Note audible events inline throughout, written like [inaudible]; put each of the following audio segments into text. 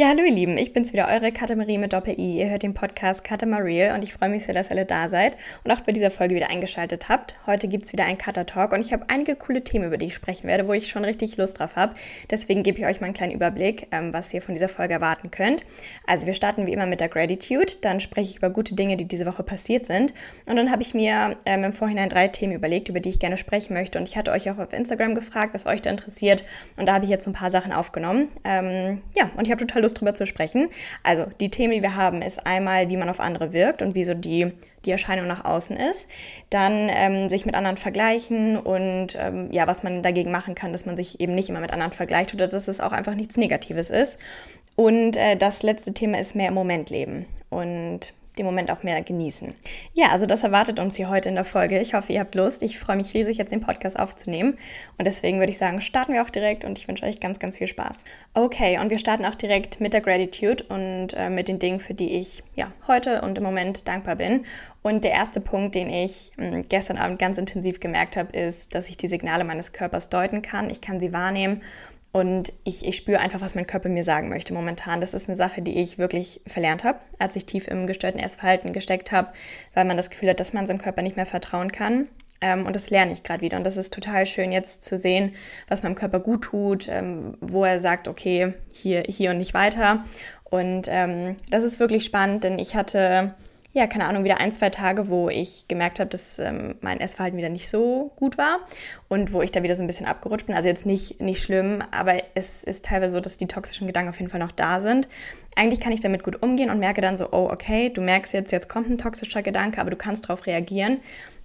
Ja, hallo ihr Lieben, ich bin's wieder, eure Katamarie mit Doppel-I. Ihr hört den Podcast Katamariel und ich freue mich sehr, dass ihr alle da seid und auch bei dieser Folge wieder eingeschaltet habt. Heute gibt's wieder einen Cutter-Talk und ich habe einige coole Themen, über die ich sprechen werde, wo ich schon richtig Lust drauf habe. Deswegen gebe ich euch mal einen kleinen Überblick, ähm, was ihr von dieser Folge erwarten könnt. Also wir starten wie immer mit der Gratitude, dann spreche ich über gute Dinge, die diese Woche passiert sind und dann habe ich mir ähm, im Vorhinein drei Themen überlegt, über die ich gerne sprechen möchte und ich hatte euch auch auf Instagram gefragt, was euch da interessiert und da habe ich jetzt ein paar Sachen aufgenommen. Ähm, ja, und ich habe total Lust drüber zu sprechen. Also die Themen, die wir haben, ist einmal, wie man auf andere wirkt und wie so die, die Erscheinung nach außen ist. Dann ähm, sich mit anderen vergleichen und ähm, ja, was man dagegen machen kann, dass man sich eben nicht immer mit anderen vergleicht oder dass es auch einfach nichts Negatives ist. Und äh, das letzte Thema ist mehr im Moment leben. Und den Moment auch mehr genießen. Ja, also das erwartet uns hier heute in der Folge. Ich hoffe, ihr habt Lust. Ich freue mich riesig, jetzt den Podcast aufzunehmen. Und deswegen würde ich sagen, starten wir auch direkt und ich wünsche euch ganz, ganz viel Spaß. Okay, und wir starten auch direkt mit der Gratitude und äh, mit den Dingen, für die ich ja heute und im Moment dankbar bin. Und der erste Punkt, den ich hm, gestern Abend ganz intensiv gemerkt habe, ist, dass ich die Signale meines Körpers deuten kann. Ich kann sie wahrnehmen und ich, ich spüre einfach, was mein Körper mir sagen möchte momentan. Das ist eine Sache, die ich wirklich verlernt habe, als ich tief im gestörten Essverhalten gesteckt habe, weil man das Gefühl hat, dass man seinem Körper nicht mehr vertrauen kann. Ähm, und das lerne ich gerade wieder. Und das ist total schön, jetzt zu sehen, was meinem Körper gut tut, ähm, wo er sagt, okay, hier, hier und nicht weiter. Und ähm, das ist wirklich spannend, denn ich hatte ja, keine Ahnung, wieder ein, zwei Tage, wo ich gemerkt habe, dass ähm, mein Essverhalten wieder nicht so gut war und wo ich da wieder so ein bisschen abgerutscht bin. Also jetzt nicht, nicht schlimm, aber es ist teilweise so, dass die toxischen Gedanken auf jeden Fall noch da sind. Eigentlich kann ich damit gut umgehen und merke dann so, oh, okay, du merkst jetzt, jetzt kommt ein toxischer Gedanke, aber du kannst darauf reagieren.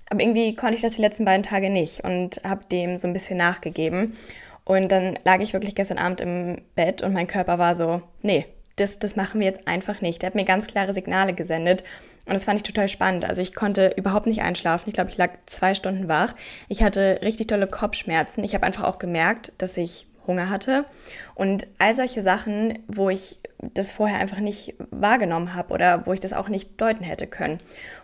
Aber irgendwie konnte ich das die letzten beiden Tage nicht und habe dem so ein bisschen nachgegeben. Und dann lag ich wirklich gestern Abend im Bett und mein Körper war so, nee, das, das machen wir jetzt einfach nicht. Der hat mir ganz klare Signale gesendet und das fand ich total spannend. Also ich konnte überhaupt nicht einschlafen. Ich glaube, ich lag zwei Stunden wach. Ich hatte richtig tolle Kopfschmerzen. Ich habe einfach auch gemerkt, dass ich Hunger hatte. Und all solche Sachen, wo ich das vorher einfach nicht wahrgenommen habe oder wo ich das auch nicht deuten hätte können.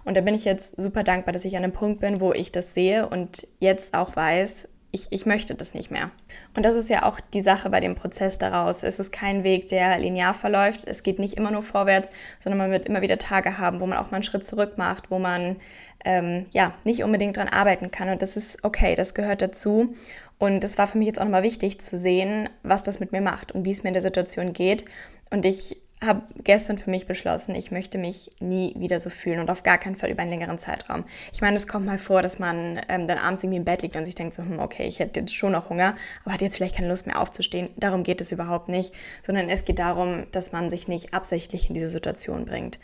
Und da bin ich jetzt super dankbar, dass ich an einem Punkt bin, wo ich das sehe und jetzt auch weiß, ich, ich möchte das nicht mehr. Und das ist ja auch die Sache bei dem Prozess daraus. Es ist kein Weg, der linear verläuft. Es geht nicht immer nur vorwärts, sondern man wird immer wieder Tage haben, wo man auch mal einen Schritt zurück macht, wo man ähm, ja nicht unbedingt dran arbeiten kann. Und das ist okay, das gehört dazu. Und es war für mich jetzt auch nochmal wichtig zu sehen, was das mit mir macht und wie es mir in der Situation geht. Und ich habe gestern für mich beschlossen, ich möchte mich nie wieder so fühlen und auf gar keinen Fall über einen längeren Zeitraum. Ich meine, es kommt mal vor, dass man ähm, dann abends irgendwie im Bett liegt und sich denkt so, hm, okay, ich hätte jetzt schon noch Hunger, aber hat jetzt vielleicht keine Lust mehr aufzustehen. Darum geht es überhaupt nicht, sondern es geht darum, dass man sich nicht absichtlich in diese Situation bringt.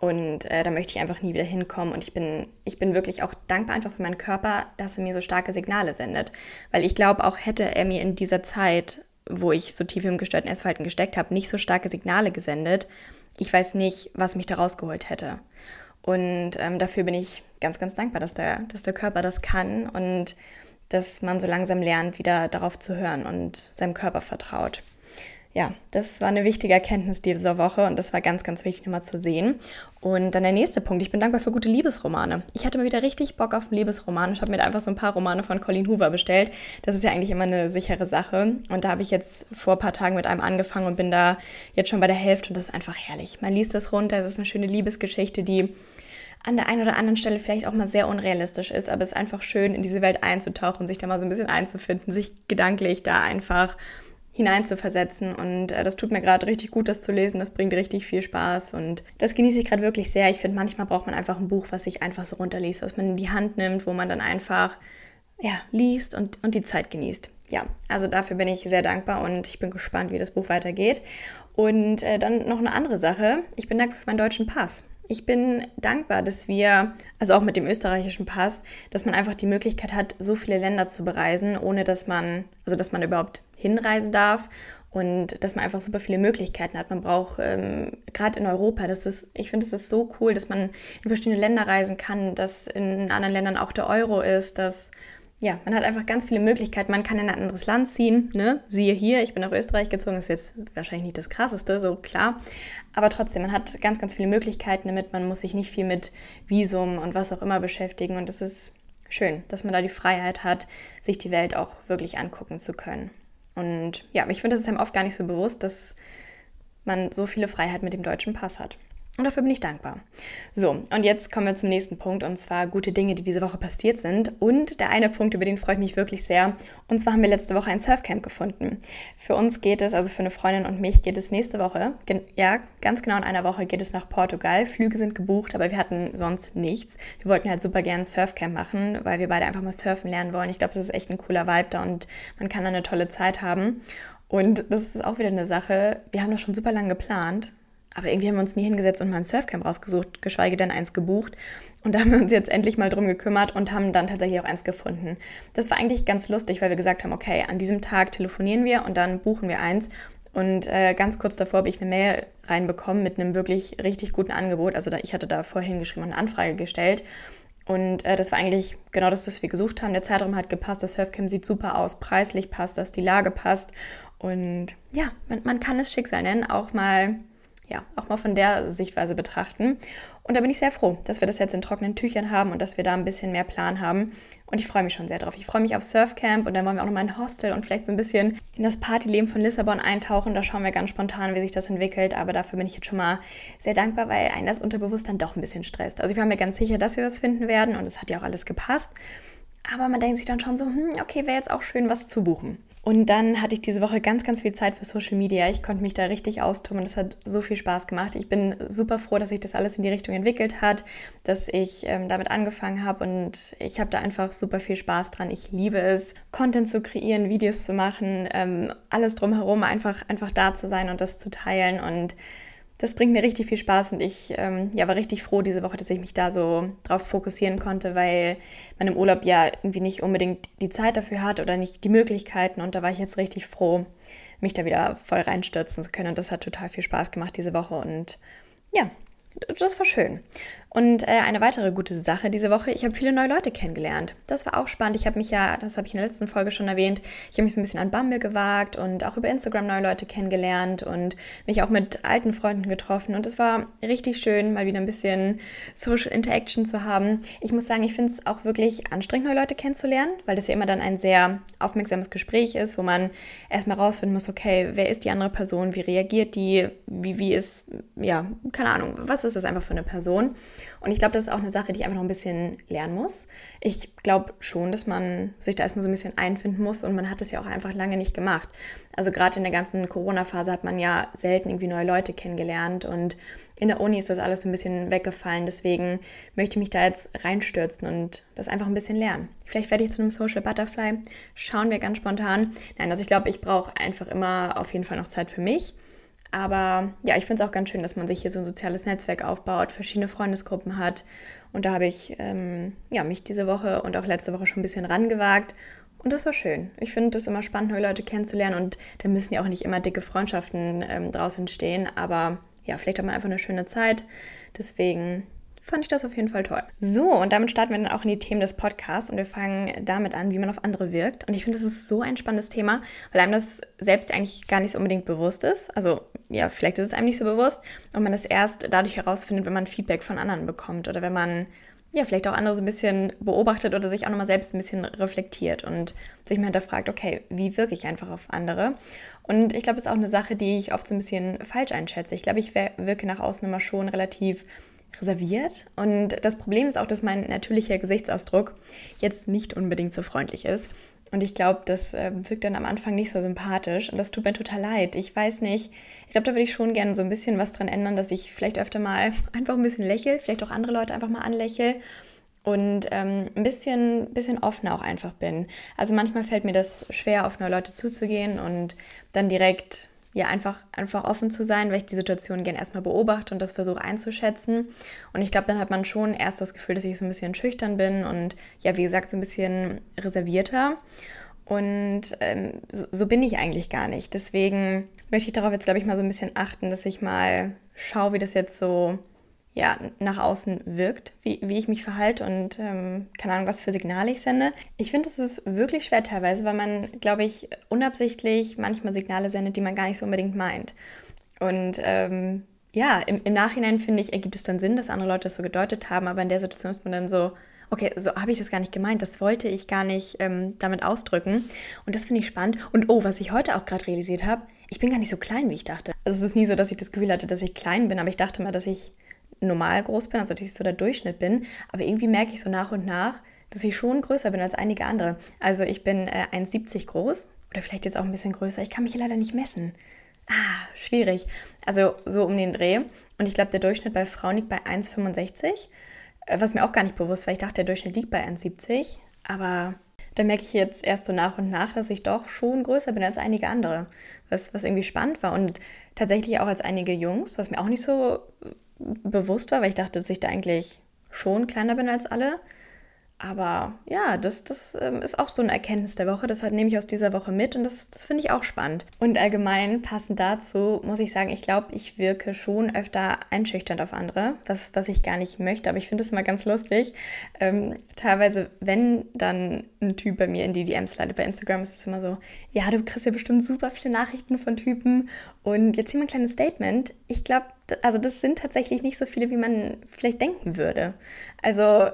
Und äh, da möchte ich einfach nie wieder hinkommen. Und ich bin, ich bin wirklich auch dankbar einfach für meinen Körper, dass er mir so starke Signale sendet. Weil ich glaube, auch hätte er mir in dieser Zeit wo ich so tief im gestörten Essverhalten gesteckt habe, nicht so starke Signale gesendet. Ich weiß nicht, was mich da rausgeholt hätte. Und ähm, dafür bin ich ganz, ganz dankbar, dass der, dass der Körper das kann und dass man so langsam lernt, wieder darauf zu hören und seinem Körper vertraut ja, das war eine wichtige Erkenntnis dieser Woche und das war ganz, ganz wichtig nochmal zu sehen. Und dann der nächste Punkt, ich bin dankbar für gute Liebesromane. Ich hatte mal wieder richtig Bock auf einen Liebesroman und habe mir einfach so ein paar Romane von Colleen Hoover bestellt. Das ist ja eigentlich immer eine sichere Sache. Und da habe ich jetzt vor ein paar Tagen mit einem angefangen und bin da jetzt schon bei der Hälfte und das ist einfach herrlich. Man liest das runter, es ist eine schöne Liebesgeschichte, die an der einen oder anderen Stelle vielleicht auch mal sehr unrealistisch ist, aber es ist einfach schön, in diese Welt einzutauchen, sich da mal so ein bisschen einzufinden, sich gedanklich da einfach hineinzuversetzen. Und äh, das tut mir gerade richtig gut, das zu lesen. Das bringt richtig viel Spaß und das genieße ich gerade wirklich sehr. Ich finde, manchmal braucht man einfach ein Buch, was sich einfach so runterliest, was man in die Hand nimmt, wo man dann einfach ja, liest und, und die Zeit genießt. Ja, also dafür bin ich sehr dankbar und ich bin gespannt, wie das Buch weitergeht. Und äh, dann noch eine andere Sache. Ich bin dankbar für meinen deutschen Pass. Ich bin dankbar, dass wir, also auch mit dem österreichischen Pass, dass man einfach die Möglichkeit hat, so viele Länder zu bereisen, ohne dass man, also dass man überhaupt hinreisen darf und dass man einfach super viele Möglichkeiten hat. Man braucht ähm, gerade in Europa, das ist, ich finde, es ist so cool, dass man in verschiedene Länder reisen kann, dass in anderen Ländern auch der Euro ist, dass ja, man hat einfach ganz viele Möglichkeiten. Man kann in ein anderes Land ziehen, ne? Siehe hier, ich bin nach Österreich gezogen, ist jetzt wahrscheinlich nicht das krasseste, so klar. Aber trotzdem, man hat ganz, ganz viele Möglichkeiten damit. Man muss sich nicht viel mit Visum und was auch immer beschäftigen. Und es ist schön, dass man da die Freiheit hat, sich die Welt auch wirklich angucken zu können. Und ja, ich finde, das ist einem oft gar nicht so bewusst, dass man so viele Freiheit mit dem deutschen Pass hat. Und dafür bin ich dankbar. So, und jetzt kommen wir zum nächsten Punkt, und zwar gute Dinge, die diese Woche passiert sind. Und der eine Punkt, über den freue ich mich wirklich sehr. Und zwar haben wir letzte Woche ein Surfcamp gefunden. Für uns geht es, also für eine Freundin und mich, geht es nächste Woche, ja, ganz genau in einer Woche geht es nach Portugal. Flüge sind gebucht, aber wir hatten sonst nichts. Wir wollten halt super gerne ein Surfcamp machen, weil wir beide einfach mal surfen lernen wollen. Ich glaube, das ist echt ein cooler Vibe da und man kann da eine tolle Zeit haben. Und das ist auch wieder eine Sache, wir haben das schon super lange geplant aber irgendwie haben wir uns nie hingesetzt und mal ein Surfcamp rausgesucht, geschweige denn eins gebucht. Und da haben wir uns jetzt endlich mal drum gekümmert und haben dann tatsächlich auch eins gefunden. Das war eigentlich ganz lustig, weil wir gesagt haben, okay, an diesem Tag telefonieren wir und dann buchen wir eins. Und äh, ganz kurz davor habe ich eine Mail reinbekommen mit einem wirklich richtig guten Angebot. Also da, ich hatte da vorhin geschrieben und eine Anfrage gestellt. Und äh, das war eigentlich genau das, was wir gesucht haben. Der Zeitraum hat gepasst, das Surfcamp sieht super aus, preislich passt das, die Lage passt. Und ja, man, man kann es Schicksal nennen, auch mal ja, auch mal von der Sichtweise betrachten. Und da bin ich sehr froh, dass wir das jetzt in trockenen Tüchern haben und dass wir da ein bisschen mehr Plan haben. Und ich freue mich schon sehr drauf. Ich freue mich auf Surfcamp und dann wollen wir auch noch mal ein Hostel und vielleicht so ein bisschen in das Partyleben von Lissabon eintauchen. Da schauen wir ganz spontan, wie sich das entwickelt. Aber dafür bin ich jetzt schon mal sehr dankbar, weil einen das unterbewusst dann doch ein bisschen stresst. Also ich war mir ganz sicher, dass wir was finden werden und es hat ja auch alles gepasst. Aber man denkt sich dann schon so, hm, okay, wäre jetzt auch schön, was zu buchen. Und dann hatte ich diese Woche ganz, ganz viel Zeit für Social Media. Ich konnte mich da richtig austoben und das hat so viel Spaß gemacht. Ich bin super froh, dass sich das alles in die Richtung entwickelt hat, dass ich ähm, damit angefangen habe und ich habe da einfach super viel Spaß dran. Ich liebe es, Content zu kreieren, Videos zu machen, ähm, alles drumherum, einfach, einfach da zu sein und das zu teilen und das bringt mir richtig viel Spaß und ich ähm, ja, war richtig froh diese Woche, dass ich mich da so drauf fokussieren konnte, weil man im Urlaub ja irgendwie nicht unbedingt die Zeit dafür hat oder nicht die Möglichkeiten und da war ich jetzt richtig froh, mich da wieder voll reinstürzen zu können und das hat total viel Spaß gemacht diese Woche und ja, das war schön. Und äh, eine weitere gute Sache diese Woche, ich habe viele neue Leute kennengelernt. Das war auch spannend. Ich habe mich ja, das habe ich in der letzten Folge schon erwähnt, ich habe mich so ein bisschen an Bumble gewagt und auch über Instagram neue Leute kennengelernt und mich auch mit alten Freunden getroffen. Und es war richtig schön, mal wieder ein bisschen Social Interaction zu haben. Ich muss sagen, ich finde es auch wirklich anstrengend, neue Leute kennenzulernen, weil das ja immer dann ein sehr aufmerksames Gespräch ist, wo man erstmal rausfinden muss, okay, wer ist die andere Person, wie reagiert die, wie, wie ist, ja, keine Ahnung, was ist das einfach für eine Person? Und ich glaube, das ist auch eine Sache, die ich einfach noch ein bisschen lernen muss. Ich glaube schon, dass man sich da erstmal so ein bisschen einfinden muss und man hat es ja auch einfach lange nicht gemacht. Also gerade in der ganzen Corona-Phase hat man ja selten irgendwie neue Leute kennengelernt und in der Uni ist das alles so ein bisschen weggefallen. Deswegen möchte ich mich da jetzt reinstürzen und das einfach ein bisschen lernen. Vielleicht werde ich zu einem Social Butterfly. Schauen wir ganz spontan. Nein, also ich glaube, ich brauche einfach immer auf jeden Fall noch Zeit für mich. Aber ja, ich finde es auch ganz schön, dass man sich hier so ein soziales Netzwerk aufbaut, verschiedene Freundesgruppen hat. Und da habe ich ähm, ja, mich diese Woche und auch letzte Woche schon ein bisschen rangewagt. Und das war schön. Ich finde es immer spannend, neue Leute kennenzulernen. Und da müssen ja auch nicht immer dicke Freundschaften ähm, draus entstehen. Aber ja, vielleicht hat man einfach eine schöne Zeit. Deswegen fand ich das auf jeden Fall toll. So, und damit starten wir dann auch in die Themen des Podcasts und wir fangen damit an, wie man auf andere wirkt. Und ich finde, das ist so ein spannendes Thema, weil einem das selbst eigentlich gar nicht so unbedingt bewusst ist. Also, ja, vielleicht ist es einem nicht so bewusst und man das erst dadurch herausfindet, wenn man Feedback von anderen bekommt oder wenn man ja, vielleicht auch andere so ein bisschen beobachtet oder sich auch nochmal selbst ein bisschen reflektiert und sich mal hinterfragt, okay, wie wirke ich einfach auf andere? Und ich glaube, das ist auch eine Sache, die ich oft so ein bisschen falsch einschätze. Ich glaube, ich wirke nach außen immer schon relativ reserviert. Und das Problem ist auch, dass mein natürlicher Gesichtsausdruck jetzt nicht unbedingt so freundlich ist. Und ich glaube, das äh, wirkt dann am Anfang nicht so sympathisch. Und das tut mir total leid. Ich weiß nicht. Ich glaube, da würde ich schon gerne so ein bisschen was dran ändern, dass ich vielleicht öfter mal [laughs] einfach ein bisschen lächle, vielleicht auch andere Leute einfach mal anlächle und ähm, ein bisschen, bisschen offener auch einfach bin. Also manchmal fällt mir das schwer, auf neue Leute zuzugehen und dann direkt ja, einfach, einfach offen zu sein, weil ich die Situation gerne erstmal beobachte und das versuche einzuschätzen. Und ich glaube, dann hat man schon erst das Gefühl, dass ich so ein bisschen schüchtern bin und ja, wie gesagt, so ein bisschen reservierter. Und ähm, so, so bin ich eigentlich gar nicht. Deswegen möchte ich darauf jetzt, glaube ich, mal so ein bisschen achten, dass ich mal schaue, wie das jetzt so ja, nach außen wirkt, wie, wie ich mich verhalte und ähm, keine Ahnung, was für Signale ich sende. Ich finde, es ist wirklich schwer teilweise, weil man, glaube ich, unabsichtlich manchmal Signale sendet, die man gar nicht so unbedingt meint. Und ähm, ja, im, im Nachhinein finde ich, ergibt es dann Sinn, dass andere Leute das so gedeutet haben, aber in der Situation ist man dann so, okay, so habe ich das gar nicht gemeint, das wollte ich gar nicht ähm, damit ausdrücken. Und das finde ich spannend. Und oh, was ich heute auch gerade realisiert habe, ich bin gar nicht so klein, wie ich dachte. Also es ist nie so, dass ich das Gefühl hatte, dass ich klein bin, aber ich dachte mal, dass ich normal groß bin, also dass ich so der Durchschnitt bin. Aber irgendwie merke ich so nach und nach, dass ich schon größer bin als einige andere. Also ich bin äh, 1,70 groß oder vielleicht jetzt auch ein bisschen größer. Ich kann mich leider nicht messen. Ah, schwierig. Also so um den Dreh. Und ich glaube, der Durchschnitt bei Frauen liegt bei 1,65. Äh, was mir auch gar nicht bewusst war. Ich dachte, der Durchschnitt liegt bei 1,70. Aber da merke ich jetzt erst so nach und nach, dass ich doch schon größer bin als einige andere. Was, was irgendwie spannend war. Und tatsächlich auch als einige Jungs, was mir auch nicht so bewusst war, weil ich dachte, dass ich da eigentlich schon kleiner bin als alle. Aber ja, das, das ähm, ist auch so eine Erkenntnis der Woche. Das nehme ich aus dieser Woche mit und das, das finde ich auch spannend. Und allgemein passend dazu muss ich sagen, ich glaube, ich wirke schon öfter einschüchternd auf andere, was, was ich gar nicht möchte. Aber ich finde es immer ganz lustig. Ähm, teilweise, wenn dann ein Typ bei mir in die DMs leidet bei Instagram, ist es immer so, ja, du kriegst ja bestimmt super viele Nachrichten von Typen. Und jetzt hier mal ein kleines Statement. Ich glaube, also das sind tatsächlich nicht so viele, wie man vielleicht denken würde. Also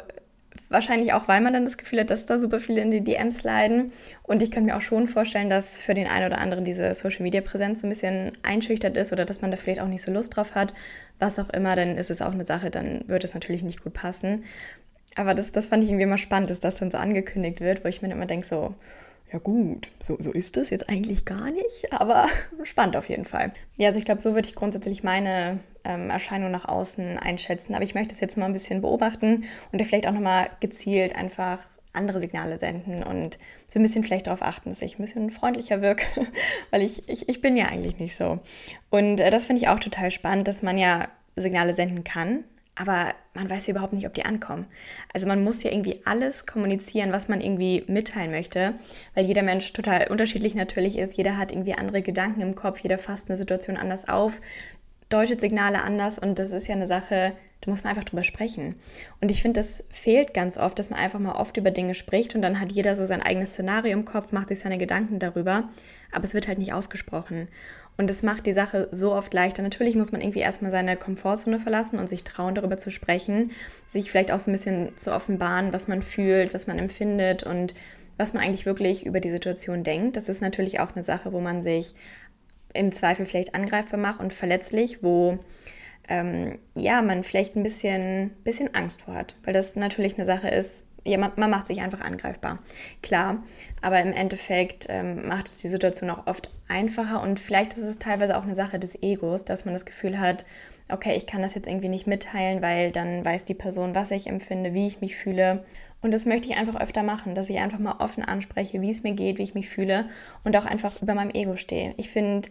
Wahrscheinlich auch, weil man dann das Gefühl hat, dass da super viele in die DMs leiden. Und ich könnte mir auch schon vorstellen, dass für den einen oder anderen diese Social-Media-Präsenz so ein bisschen einschüchtert ist oder dass man da vielleicht auch nicht so Lust drauf hat. Was auch immer, dann ist es auch eine Sache, dann wird es natürlich nicht gut passen. Aber das, das fand ich irgendwie immer spannend, dass das dann so angekündigt wird, wo ich mir immer denke, so, ja gut, so, so ist es jetzt eigentlich gar nicht, aber [laughs] spannend auf jeden Fall. Ja, also ich glaube, so würde ich grundsätzlich meine ähm, Erscheinung nach außen einschätzen. Aber ich möchte es jetzt mal ein bisschen beobachten und da vielleicht auch nochmal gezielt einfach andere Signale senden und so ein bisschen vielleicht darauf achten, dass ich ein bisschen freundlicher wirke, [laughs] weil ich, ich, ich bin ja eigentlich nicht so. Und äh, das finde ich auch total spannend, dass man ja Signale senden kann, aber man weiß ja überhaupt nicht, ob die ankommen. Also man muss ja irgendwie alles kommunizieren, was man irgendwie mitteilen möchte, weil jeder Mensch total unterschiedlich natürlich ist. Jeder hat irgendwie andere Gedanken im Kopf, jeder fasst eine Situation anders auf, deutet Signale anders und das ist ja eine Sache, da muss man einfach drüber sprechen. Und ich finde, das fehlt ganz oft, dass man einfach mal oft über Dinge spricht und dann hat jeder so sein eigenes Szenario im Kopf, macht sich seine Gedanken darüber, aber es wird halt nicht ausgesprochen. Und das macht die Sache so oft leichter. Natürlich muss man irgendwie erstmal seine Komfortzone verlassen und sich trauen, darüber zu sprechen, sich vielleicht auch so ein bisschen zu offenbaren, was man fühlt, was man empfindet und was man eigentlich wirklich über die Situation denkt. Das ist natürlich auch eine Sache, wo man sich im Zweifel vielleicht angreifbar macht und verletzlich, wo ähm, ja, man vielleicht ein bisschen, bisschen Angst vor hat, weil das natürlich eine Sache ist, ja, man, man, macht sich einfach angreifbar. Klar, aber im Endeffekt ähm, macht es die Situation auch oft einfacher und vielleicht ist es teilweise auch eine Sache des Egos, dass man das Gefühl hat, okay, ich kann das jetzt irgendwie nicht mitteilen, weil dann weiß die Person, was ich empfinde, wie ich mich fühle. Und das möchte ich einfach öfter machen, dass ich einfach mal offen anspreche, wie es mir geht, wie ich mich fühle und auch einfach über meinem Ego stehe. Ich finde,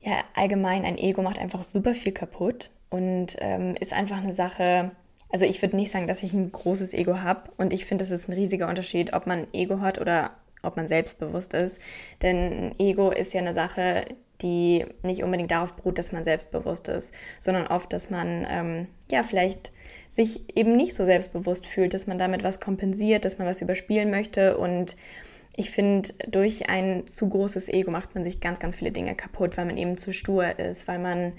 ja, allgemein ein Ego macht einfach super viel kaputt und ähm, ist einfach eine Sache, also ich würde nicht sagen, dass ich ein großes Ego habe und ich finde, es ist ein riesiger Unterschied, ob man Ego hat oder ob man selbstbewusst ist. Denn Ego ist ja eine Sache, die nicht unbedingt darauf beruht, dass man selbstbewusst ist, sondern oft, dass man ähm, ja vielleicht sich eben nicht so selbstbewusst fühlt, dass man damit was kompensiert, dass man was überspielen möchte. Und ich finde, durch ein zu großes Ego macht man sich ganz, ganz viele Dinge kaputt, weil man eben zu stur ist, weil man,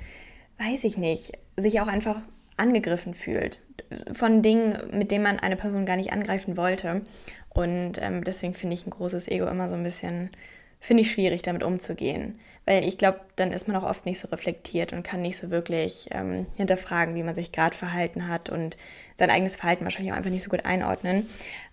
weiß ich nicht, sich auch einfach angegriffen fühlt von Dingen, mit denen man eine Person gar nicht angreifen wollte. Und ähm, deswegen finde ich ein großes Ego immer so ein bisschen, finde ich schwierig, damit umzugehen. Weil ich glaube, dann ist man auch oft nicht so reflektiert und kann nicht so wirklich ähm, hinterfragen, wie man sich gerade verhalten hat und sein eigenes Verhalten wahrscheinlich auch einfach nicht so gut einordnen.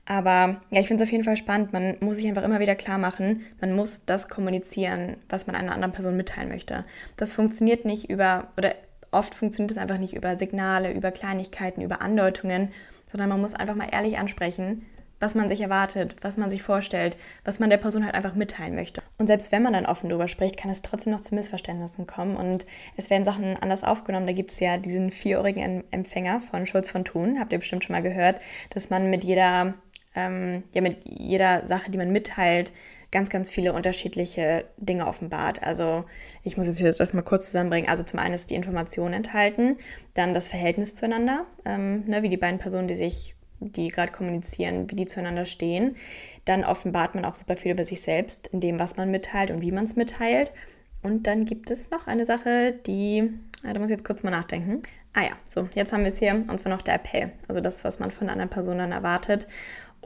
Aber ja, ich finde es auf jeden Fall spannend. Man muss sich einfach immer wieder klar machen, man muss das kommunizieren, was man einer anderen Person mitteilen möchte. Das funktioniert nicht über, oder oft funktioniert es einfach nicht über Signale, über Kleinigkeiten, über Andeutungen, sondern man muss einfach mal ehrlich ansprechen, was man sich erwartet, was man sich vorstellt, was man der Person halt einfach mitteilen möchte. Und selbst wenn man dann offen darüber spricht, kann es trotzdem noch zu Missverständnissen kommen und es werden Sachen anders aufgenommen. Da gibt es ja diesen vierohrigen Empfänger von Schulz von Thun, habt ihr bestimmt schon mal gehört, dass man mit jeder, ähm, ja, mit jeder Sache, die man mitteilt, ganz, ganz viele unterschiedliche Dinge offenbart. Also ich muss jetzt das mal kurz zusammenbringen. Also zum einen ist die Information enthalten, dann das Verhältnis zueinander, ähm, ne, wie die beiden Personen, die sich die gerade kommunizieren, wie die zueinander stehen. Dann offenbart man auch super viel über sich selbst, in dem, was man mitteilt und wie man es mitteilt. Und dann gibt es noch eine Sache, die, ah, da muss ich jetzt kurz mal nachdenken. Ah ja, so, jetzt haben wir es hier, und zwar noch der Appell. Also das, was man von einer Person dann erwartet.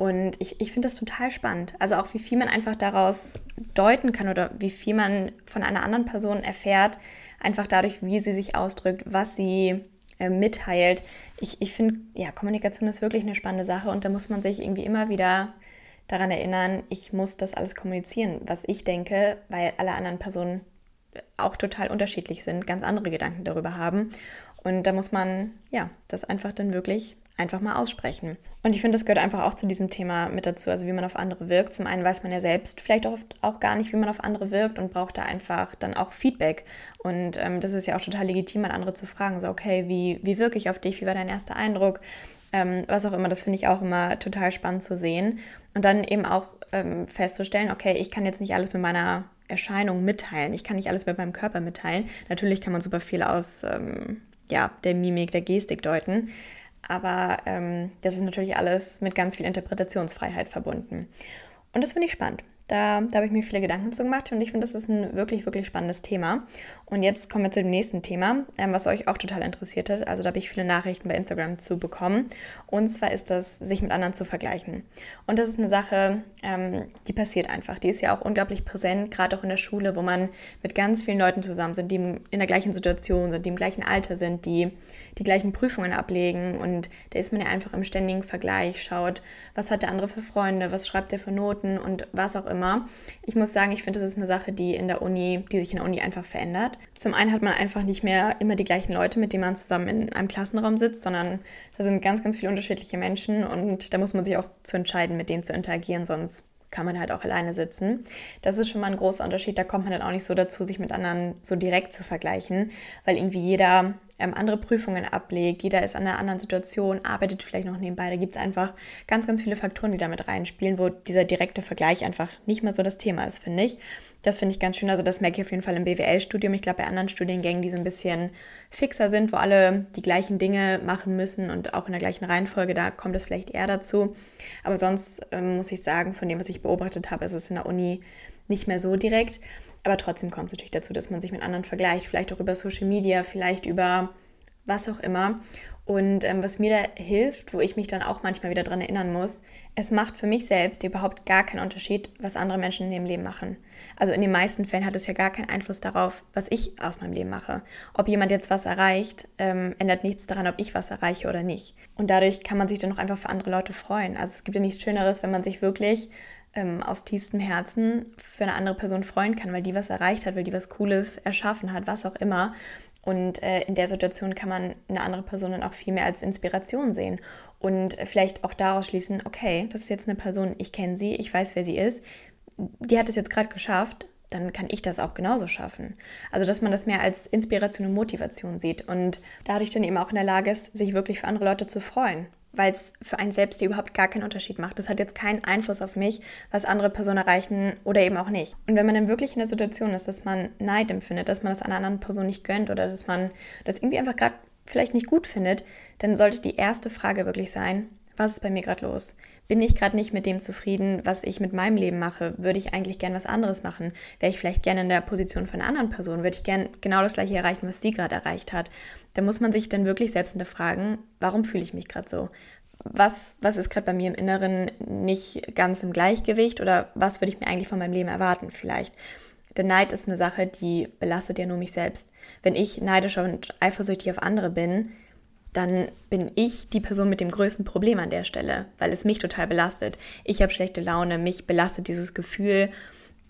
Und ich, ich finde das total spannend. Also auch wie viel man einfach daraus deuten kann oder wie viel man von einer anderen Person erfährt, einfach dadurch, wie sie sich ausdrückt, was sie äh, mitteilt. Ich, ich finde, ja, Kommunikation ist wirklich eine spannende Sache und da muss man sich irgendwie immer wieder daran erinnern, ich muss das alles kommunizieren, was ich denke, weil alle anderen Personen auch total unterschiedlich sind, ganz andere Gedanken darüber haben. Und da muss man, ja, das einfach dann wirklich einfach mal aussprechen. Und ich finde, das gehört einfach auch zu diesem Thema mit dazu, also wie man auf andere wirkt. Zum einen weiß man ja selbst vielleicht oft auch gar nicht, wie man auf andere wirkt und braucht da einfach dann auch Feedback. Und ähm, das ist ja auch total legitim, mal andere zu fragen, so, okay, wie, wie wirke ich auf dich, wie war dein erster Eindruck? Ähm, was auch immer, das finde ich auch immer total spannend zu sehen. Und dann eben auch ähm, festzustellen, okay, ich kann jetzt nicht alles mit meiner Erscheinung mitteilen. Ich kann nicht alles mit meinem Körper mitteilen. Natürlich kann man super viel aus ähm, ja, der Mimik, der Gestik deuten. Aber ähm, das ist natürlich alles mit ganz viel Interpretationsfreiheit verbunden. Und das finde ich spannend. Da, da habe ich mir viele Gedanken zu gemacht und ich finde, das ist ein wirklich, wirklich spannendes Thema. Und jetzt kommen wir zu dem nächsten Thema, ähm, was euch auch total interessiert hat. Also da habe ich viele Nachrichten bei Instagram zu bekommen. Und zwar ist das, sich mit anderen zu vergleichen. Und das ist eine Sache, ähm, die passiert einfach. Die ist ja auch unglaublich präsent, gerade auch in der Schule, wo man mit ganz vielen Leuten zusammen sind, die in der gleichen Situation sind, die im gleichen Alter sind, die die gleichen Prüfungen ablegen und da ist man ja einfach im ständigen Vergleich, schaut, was hat der andere für Freunde, was schreibt der für Noten und was auch immer. Ich muss sagen, ich finde, das ist eine Sache, die in der Uni, die sich in der Uni einfach verändert. Zum einen hat man einfach nicht mehr immer die gleichen Leute, mit denen man zusammen in einem Klassenraum sitzt, sondern da sind ganz, ganz viele unterschiedliche Menschen und da muss man sich auch zu entscheiden, mit denen zu interagieren, sonst kann man halt auch alleine sitzen. Das ist schon mal ein großer Unterschied. Da kommt man dann auch nicht so dazu, sich mit anderen so direkt zu vergleichen, weil irgendwie jeder ähm, andere Prüfungen ablegt, jeder ist an einer anderen Situation, arbeitet vielleicht noch nebenbei. Da gibt es einfach ganz, ganz viele Faktoren, die damit reinspielen, wo dieser direkte Vergleich einfach nicht mehr so das Thema ist, finde ich. Das finde ich ganz schön. Also das merke ich auf jeden Fall im BWL-Studium. Ich glaube, bei anderen Studiengängen, die so ein bisschen fixer sind, wo alle die gleichen Dinge machen müssen und auch in der gleichen Reihenfolge, da kommt es vielleicht eher dazu. Aber sonst ähm, muss ich sagen, von dem, was ich beobachtet habe, ist es in der Uni nicht mehr so direkt. Aber trotzdem kommt es natürlich dazu, dass man sich mit anderen vergleicht, vielleicht auch über Social Media, vielleicht über was auch immer. Und ähm, was mir da hilft, wo ich mich dann auch manchmal wieder daran erinnern muss, es macht für mich selbst überhaupt gar keinen Unterschied, was andere Menschen in ihrem Leben machen. Also in den meisten Fällen hat es ja gar keinen Einfluss darauf, was ich aus meinem Leben mache. Ob jemand jetzt was erreicht, ähm, ändert nichts daran, ob ich was erreiche oder nicht. Und dadurch kann man sich dann auch einfach für andere Leute freuen. Also es gibt ja nichts Schöneres, wenn man sich wirklich ähm, aus tiefstem Herzen für eine andere Person freuen kann, weil die was erreicht hat, weil die was Cooles erschaffen hat, was auch immer. Und äh, in der Situation kann man eine andere Person dann auch viel mehr als Inspiration sehen und vielleicht auch daraus schließen, okay, das ist jetzt eine Person, ich kenne sie, ich weiß, wer sie ist, die hat es jetzt gerade geschafft, dann kann ich das auch genauso schaffen. Also, dass man das mehr als Inspiration und Motivation sieht und dadurch dann eben auch in der Lage ist, sich wirklich für andere Leute zu freuen weil es für einen selbst hier überhaupt gar keinen Unterschied macht. Das hat jetzt keinen Einfluss auf mich, was andere Personen erreichen oder eben auch nicht. Und wenn man dann wirklich in der Situation ist, dass man Neid empfindet, dass man das einer anderen Person nicht gönnt oder dass man das irgendwie einfach gerade vielleicht nicht gut findet, dann sollte die erste Frage wirklich sein, was ist bei mir gerade los? Bin ich gerade nicht mit dem zufrieden, was ich mit meinem Leben mache? Würde ich eigentlich gern was anderes machen? Wäre ich vielleicht gerne in der Position von einer anderen Person? Würde ich gern genau das gleiche erreichen, was sie gerade erreicht hat? Da muss man sich dann wirklich selbst hinterfragen, warum fühle ich mich gerade so? Was, was ist gerade bei mir im Inneren nicht ganz im Gleichgewicht oder was würde ich mir eigentlich von meinem Leben erwarten vielleicht? Der Neid ist eine Sache, die belastet ja nur mich selbst. Wenn ich neidisch und eifersüchtig auf andere bin, dann bin ich die Person mit dem größten Problem an der Stelle, weil es mich total belastet. Ich habe schlechte Laune, mich belastet dieses Gefühl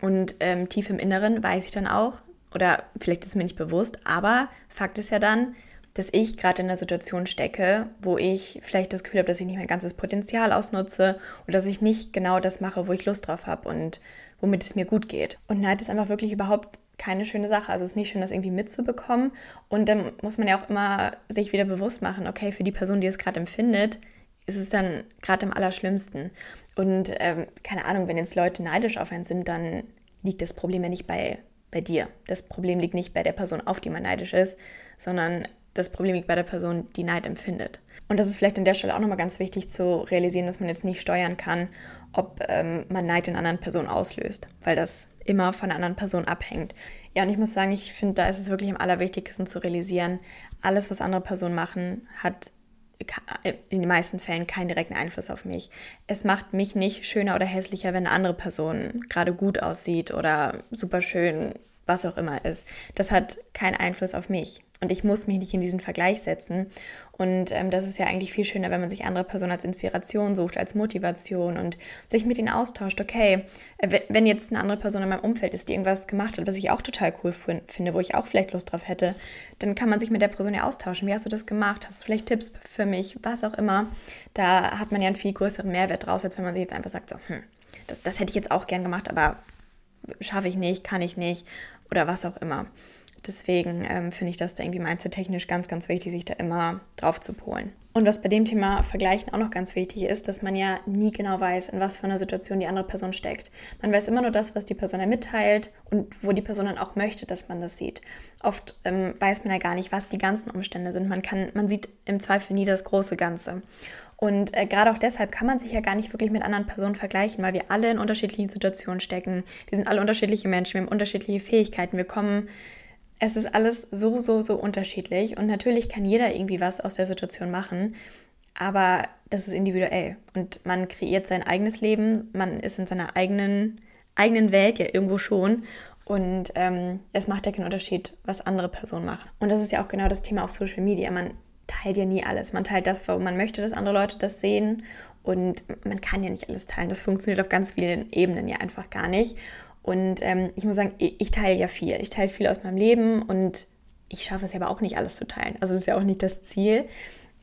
und ähm, tief im Inneren weiß ich dann auch, oder vielleicht ist es mir nicht bewusst, aber Fakt ist ja dann, dass ich gerade in einer Situation stecke, wo ich vielleicht das Gefühl habe, dass ich nicht mein ganzes Potenzial ausnutze oder dass ich nicht genau das mache, wo ich Lust drauf habe und womit es mir gut geht. Und Neid ist einfach wirklich überhaupt keine schöne Sache. Also es ist nicht schön, das irgendwie mitzubekommen. Und dann muss man ja auch immer sich wieder bewusst machen, okay, für die Person, die es gerade empfindet, ist es dann gerade am allerschlimmsten. Und ähm, keine Ahnung, wenn jetzt Leute neidisch auf einen sind, dann liegt das Problem ja nicht bei, bei dir. Das Problem liegt nicht bei der Person, auf die man neidisch ist, sondern das Problem liegt bei der Person, die Neid empfindet. Und das ist vielleicht an der Stelle auch nochmal ganz wichtig zu realisieren, dass man jetzt nicht steuern kann, ob ähm, man Neid in anderen Personen auslöst, weil das immer von einer anderen Person abhängt. Ja, und ich muss sagen, ich finde, da ist es wirklich am allerwichtigsten zu realisieren, alles, was andere Personen machen, hat in den meisten Fällen keinen direkten Einfluss auf mich. Es macht mich nicht schöner oder hässlicher, wenn eine andere Person gerade gut aussieht oder super schön, was auch immer ist. Das hat keinen Einfluss auf mich. Und ich muss mich nicht in diesen Vergleich setzen. Und ähm, das ist ja eigentlich viel schöner, wenn man sich andere Personen als Inspiration sucht, als Motivation und sich mit ihnen austauscht. Okay, äh, wenn jetzt eine andere Person in meinem Umfeld ist, die irgendwas gemacht hat, was ich auch total cool finde, wo ich auch vielleicht Lust drauf hätte, dann kann man sich mit der Person ja austauschen. Wie hast du das gemacht? Hast du vielleicht Tipps für mich? Was auch immer. Da hat man ja einen viel größeren Mehrwert draus, als wenn man sich jetzt einfach sagt, so, hm, das, das hätte ich jetzt auch gern gemacht, aber schaffe ich nicht, kann ich nicht oder was auch immer. Deswegen ähm, finde ich das da irgendwie mindset-technisch ganz, ganz wichtig, sich da immer drauf zu polen. Und was bei dem Thema Vergleichen auch noch ganz wichtig ist, dass man ja nie genau weiß, in was für einer Situation die andere Person steckt. Man weiß immer nur das, was die Person ja mitteilt und wo die Person dann auch möchte, dass man das sieht. Oft ähm, weiß man ja gar nicht, was die ganzen Umstände sind. Man, kann, man sieht im Zweifel nie das große Ganze. Und äh, gerade auch deshalb kann man sich ja gar nicht wirklich mit anderen Personen vergleichen, weil wir alle in unterschiedlichen Situationen stecken. Wir sind alle unterschiedliche Menschen, wir haben unterschiedliche Fähigkeiten, wir kommen es ist alles so, so, so unterschiedlich und natürlich kann jeder irgendwie was aus der Situation machen, aber das ist individuell und man kreiert sein eigenes Leben, man ist in seiner eigenen, eigenen Welt ja irgendwo schon und ähm, es macht ja keinen Unterschied, was andere Personen machen. Und das ist ja auch genau das Thema auf Social Media. Man teilt ja nie alles. Man teilt das, wo man möchte, dass andere Leute das sehen. Und man kann ja nicht alles teilen. Das funktioniert auf ganz vielen Ebenen ja einfach gar nicht. Und ähm, ich muss sagen, ich, ich teile ja viel. Ich teile viel aus meinem Leben und ich schaffe es ja aber auch nicht alles zu teilen. Also das ist ja auch nicht das Ziel.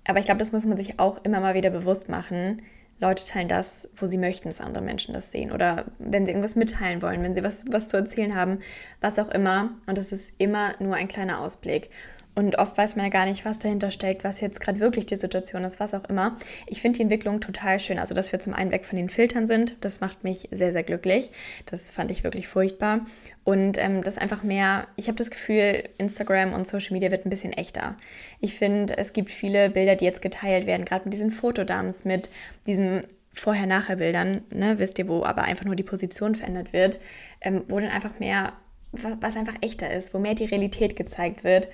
Aber ich glaube, das muss man sich auch immer mal wieder bewusst machen. Leute teilen das, wo sie möchten, dass andere Menschen das sehen. Oder wenn sie irgendwas mitteilen wollen, wenn sie was, was zu erzählen haben, was auch immer. Und es ist immer nur ein kleiner Ausblick. Und oft weiß man ja gar nicht, was dahinter steckt, was jetzt gerade wirklich die Situation ist, was auch immer. Ich finde die Entwicklung total schön. Also, dass wir zum einen weg von den Filtern sind, das macht mich sehr, sehr glücklich. Das fand ich wirklich furchtbar. Und ähm, das einfach mehr, ich habe das Gefühl, Instagram und Social Media wird ein bisschen echter. Ich finde, es gibt viele Bilder, die jetzt geteilt werden, gerade mit diesen Fotodams, mit diesen Vorher-Nachher-Bildern, ne, wisst ihr, wo aber einfach nur die Position verändert wird, ähm, wo dann einfach mehr, was einfach echter ist, wo mehr die Realität gezeigt wird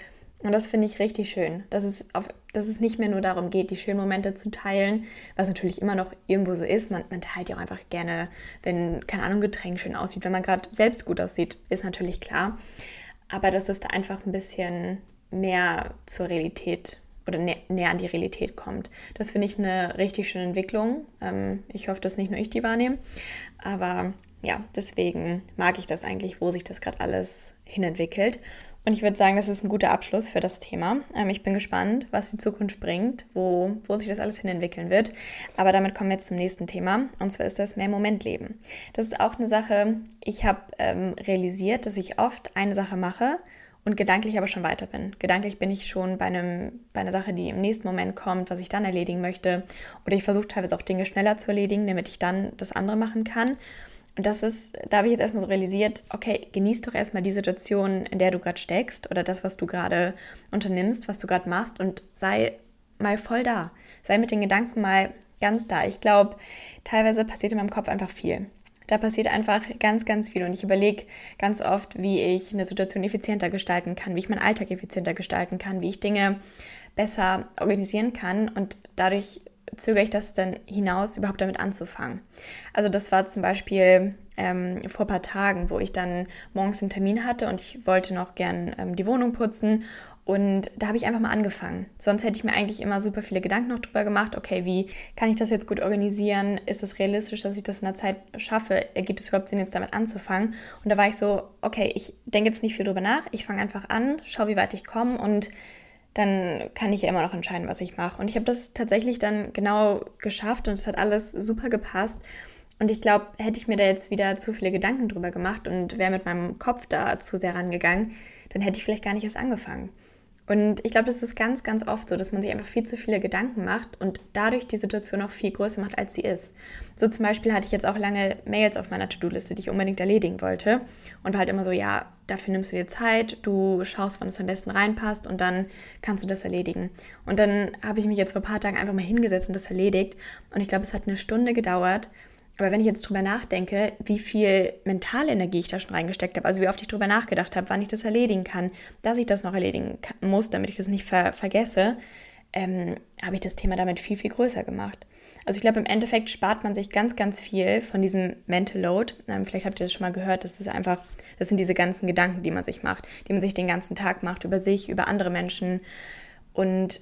und das finde ich richtig schön, dass es, auf, dass es nicht mehr nur darum geht, die schönen Momente zu teilen, was natürlich immer noch irgendwo so ist. Man, man teilt ja auch einfach gerne, wenn, keine Ahnung, Getränk schön aussieht. Wenn man gerade selbst gut aussieht, ist natürlich klar. Aber dass es da einfach ein bisschen mehr zur Realität oder nä näher an die Realität kommt. Das finde ich eine richtig schöne Entwicklung. Ähm, ich hoffe, dass nicht nur ich die wahrnehme. Aber ja, deswegen mag ich das eigentlich, wo sich das gerade alles hinentwickelt. Und ich würde sagen, das ist ein guter Abschluss für das Thema. Ähm, ich bin gespannt, was die Zukunft bringt, wo, wo sich das alles hin entwickeln wird. Aber damit kommen wir jetzt zum nächsten Thema. Und zwar ist das mehr Momentleben. Das ist auch eine Sache, ich habe ähm, realisiert, dass ich oft eine Sache mache und gedanklich aber schon weiter bin. Gedanklich bin ich schon bei, einem, bei einer Sache, die im nächsten Moment kommt, was ich dann erledigen möchte. Oder ich versuche teilweise auch Dinge schneller zu erledigen, damit ich dann das andere machen kann. Und das ist, da habe ich jetzt erstmal so realisiert, okay, genieß doch erstmal die Situation, in der du gerade steckst oder das, was du gerade unternimmst, was du gerade machst und sei mal voll da. Sei mit den Gedanken mal ganz da. Ich glaube, teilweise passiert in meinem Kopf einfach viel. Da passiert einfach ganz, ganz viel und ich überlege ganz oft, wie ich eine Situation effizienter gestalten kann, wie ich meinen Alltag effizienter gestalten kann, wie ich Dinge besser organisieren kann und dadurch zögere ich das dann hinaus, überhaupt damit anzufangen. Also das war zum Beispiel ähm, vor ein paar Tagen, wo ich dann morgens einen Termin hatte und ich wollte noch gern ähm, die Wohnung putzen und da habe ich einfach mal angefangen. Sonst hätte ich mir eigentlich immer super viele Gedanken noch drüber gemacht. Okay, wie kann ich das jetzt gut organisieren? Ist es realistisch, dass ich das in der Zeit schaffe? Ergibt es überhaupt Sinn, jetzt damit anzufangen? Und da war ich so, okay, ich denke jetzt nicht viel drüber nach. Ich fange einfach an, schaue, wie weit ich komme und dann kann ich ja immer noch entscheiden, was ich mache. Und ich habe das tatsächlich dann genau geschafft und es hat alles super gepasst. Und ich glaube, hätte ich mir da jetzt wieder zu viele Gedanken drüber gemacht und wäre mit meinem Kopf da zu sehr rangegangen, dann hätte ich vielleicht gar nicht erst angefangen. Und ich glaube, das ist ganz, ganz oft so, dass man sich einfach viel zu viele Gedanken macht und dadurch die Situation auch viel größer macht, als sie ist. So zum Beispiel hatte ich jetzt auch lange Mails auf meiner To-Do-Liste, die ich unbedingt erledigen wollte. Und war halt immer so, ja, dafür nimmst du dir Zeit, du schaust, wann es am besten reinpasst und dann kannst du das erledigen. Und dann habe ich mich jetzt vor ein paar Tagen einfach mal hingesetzt und das erledigt. Und ich glaube, es hat eine Stunde gedauert. Aber wenn ich jetzt drüber nachdenke, wie viel mentale Energie ich da schon reingesteckt habe, also wie oft ich drüber nachgedacht habe, wann ich das erledigen kann, dass ich das noch erledigen muss, damit ich das nicht ver vergesse, ähm, habe ich das Thema damit viel, viel größer gemacht. Also ich glaube, im Endeffekt spart man sich ganz, ganz viel von diesem Mental Load. Ähm, vielleicht habt ihr das schon mal gehört, das ist einfach, das sind diese ganzen Gedanken, die man sich macht, die man sich den ganzen Tag macht, über sich, über andere Menschen. Und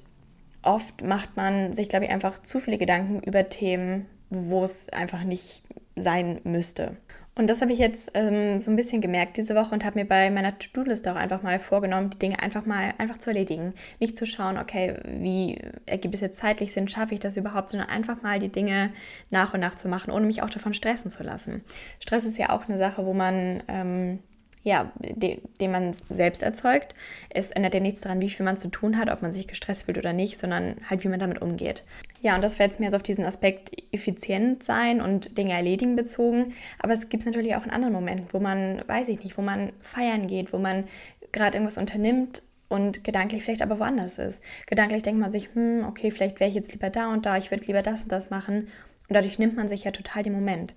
oft macht man sich, glaube ich, einfach zu viele Gedanken über Themen, wo es einfach nicht sein müsste. Und das habe ich jetzt ähm, so ein bisschen gemerkt diese Woche und habe mir bei meiner To-Do-Liste auch einfach mal vorgenommen, die Dinge einfach mal einfach zu erledigen. Nicht zu schauen, okay, wie ergibt es jetzt zeitlich Sinn, schaffe ich das überhaupt, sondern einfach mal die Dinge nach und nach zu machen, ohne mich auch davon stressen zu lassen. Stress ist ja auch eine Sache, wo man ähm, ja, de, den man selbst erzeugt. Es ändert ja nichts daran, wie viel man zu tun hat, ob man sich gestresst fühlt oder nicht, sondern halt, wie man damit umgeht. Ja, und das wäre jetzt mehr auf diesen Aspekt effizient sein und Dinge erledigen bezogen. Aber es gibt natürlich auch einen anderen Moment, wo man, weiß ich nicht, wo man feiern geht, wo man gerade irgendwas unternimmt und gedanklich vielleicht aber woanders ist. Gedanklich denkt man sich, hm, okay, vielleicht wäre ich jetzt lieber da und da, ich würde lieber das und das machen. Und dadurch nimmt man sich ja total den Moment.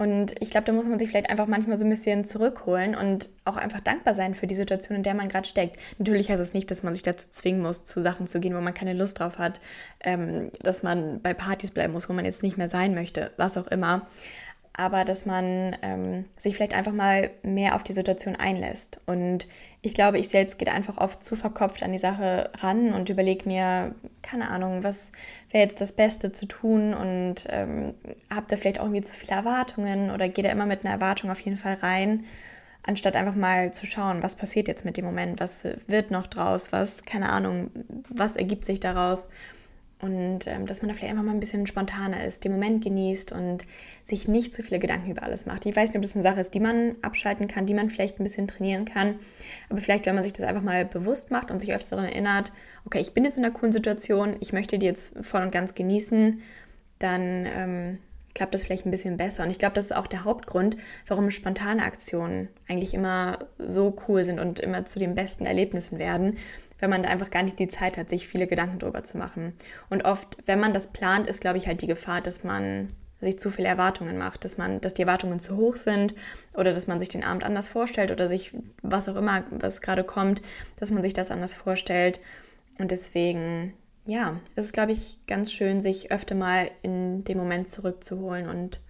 Und ich glaube, da muss man sich vielleicht einfach manchmal so ein bisschen zurückholen und auch einfach dankbar sein für die Situation, in der man gerade steckt. Natürlich heißt es das nicht, dass man sich dazu zwingen muss, zu Sachen zu gehen, wo man keine Lust drauf hat, ähm, dass man bei Partys bleiben muss, wo man jetzt nicht mehr sein möchte, was auch immer aber dass man ähm, sich vielleicht einfach mal mehr auf die Situation einlässt. Und ich glaube, ich selbst gehe einfach oft zu verkopft an die Sache ran und überlege mir, keine Ahnung, was wäre jetzt das Beste zu tun und ähm, habe da vielleicht auch irgendwie zu viele Erwartungen oder gehe da immer mit einer Erwartung auf jeden Fall rein, anstatt einfach mal zu schauen, was passiert jetzt mit dem Moment, was wird noch draus, was, keine Ahnung, was ergibt sich daraus. Und ähm, dass man da vielleicht einfach mal ein bisschen spontaner ist, den Moment genießt und sich nicht zu viele Gedanken über alles macht. Ich weiß nicht, ob das eine Sache ist, die man abschalten kann, die man vielleicht ein bisschen trainieren kann. Aber vielleicht, wenn man sich das einfach mal bewusst macht und sich öfter daran erinnert, okay, ich bin jetzt in einer coolen Situation, ich möchte die jetzt voll und ganz genießen, dann ähm, klappt das vielleicht ein bisschen besser. Und ich glaube, das ist auch der Hauptgrund, warum spontane Aktionen eigentlich immer so cool sind und immer zu den besten Erlebnissen werden, wenn man da einfach gar nicht die Zeit hat, sich viele Gedanken drüber zu machen. Und oft, wenn man das plant, ist, glaube ich, halt die Gefahr, dass man sich zu viele Erwartungen macht, dass man, dass die Erwartungen zu hoch sind oder dass man sich den Abend anders vorstellt oder sich was auch immer, was gerade kommt, dass man sich das anders vorstellt. Und deswegen, ja, es ist, glaube ich, ganz schön, sich öfter mal in den Moment zurückzuholen und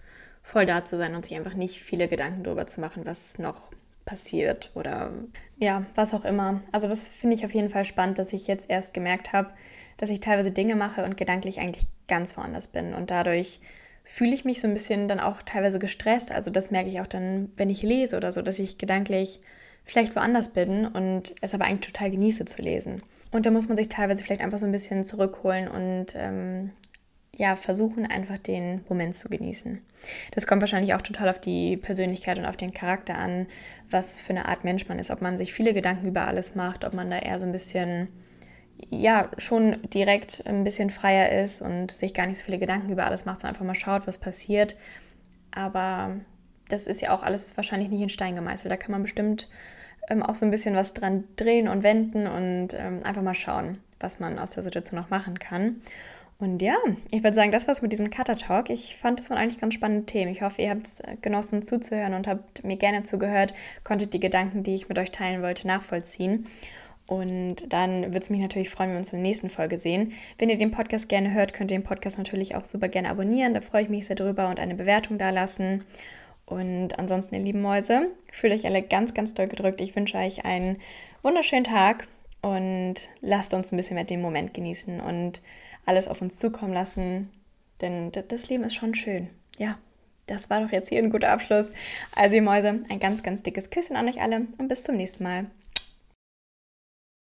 voll da zu sein und sich einfach nicht viele Gedanken darüber zu machen, was noch passiert oder ja, was auch immer. Also das finde ich auf jeden Fall spannend, dass ich jetzt erst gemerkt habe, dass ich teilweise Dinge mache und gedanklich eigentlich ganz woanders bin und dadurch fühle ich mich so ein bisschen dann auch teilweise gestresst. Also das merke ich auch dann, wenn ich lese oder so, dass ich gedanklich vielleicht woanders bin und es aber eigentlich total genieße zu lesen. Und da muss man sich teilweise vielleicht einfach so ein bisschen zurückholen und ähm, ja, versuchen einfach den Moment zu genießen. Das kommt wahrscheinlich auch total auf die Persönlichkeit und auf den Charakter an, was für eine Art Mensch man ist, ob man sich viele Gedanken über alles macht, ob man da eher so ein bisschen, ja, schon direkt ein bisschen freier ist und sich gar nicht so viele Gedanken über alles macht, sondern einfach mal schaut, was passiert. Aber das ist ja auch alles wahrscheinlich nicht in Stein gemeißelt. Da kann man bestimmt ähm, auch so ein bisschen was dran drehen und wenden und ähm, einfach mal schauen, was man aus der Situation noch machen kann. Und ja, ich würde sagen, das war's mit diesem Cutter Talk. Ich fand, das waren eigentlich ganz spannende Themen. Ich hoffe, ihr habt es genossen zuzuhören und habt mir gerne zugehört, konntet die Gedanken, die ich mit euch teilen wollte, nachvollziehen. Und dann würde es mich natürlich freuen, wenn wir uns in der nächsten Folge sehen. Wenn ihr den Podcast gerne hört, könnt ihr den Podcast natürlich auch super gerne abonnieren. Da freue ich mich sehr drüber und eine Bewertung da lassen. Und ansonsten, ihr lieben Mäuse, fühlt euch alle ganz, ganz doll gedrückt. Ich wünsche euch einen wunderschönen Tag und lasst uns ein bisschen mehr den Moment genießen und alles auf uns zukommen lassen, denn das Leben ist schon schön. Ja, das war doch jetzt hier ein guter Abschluss. Also ihr Mäuse, ein ganz, ganz dickes Küsschen an euch alle und bis zum nächsten Mal.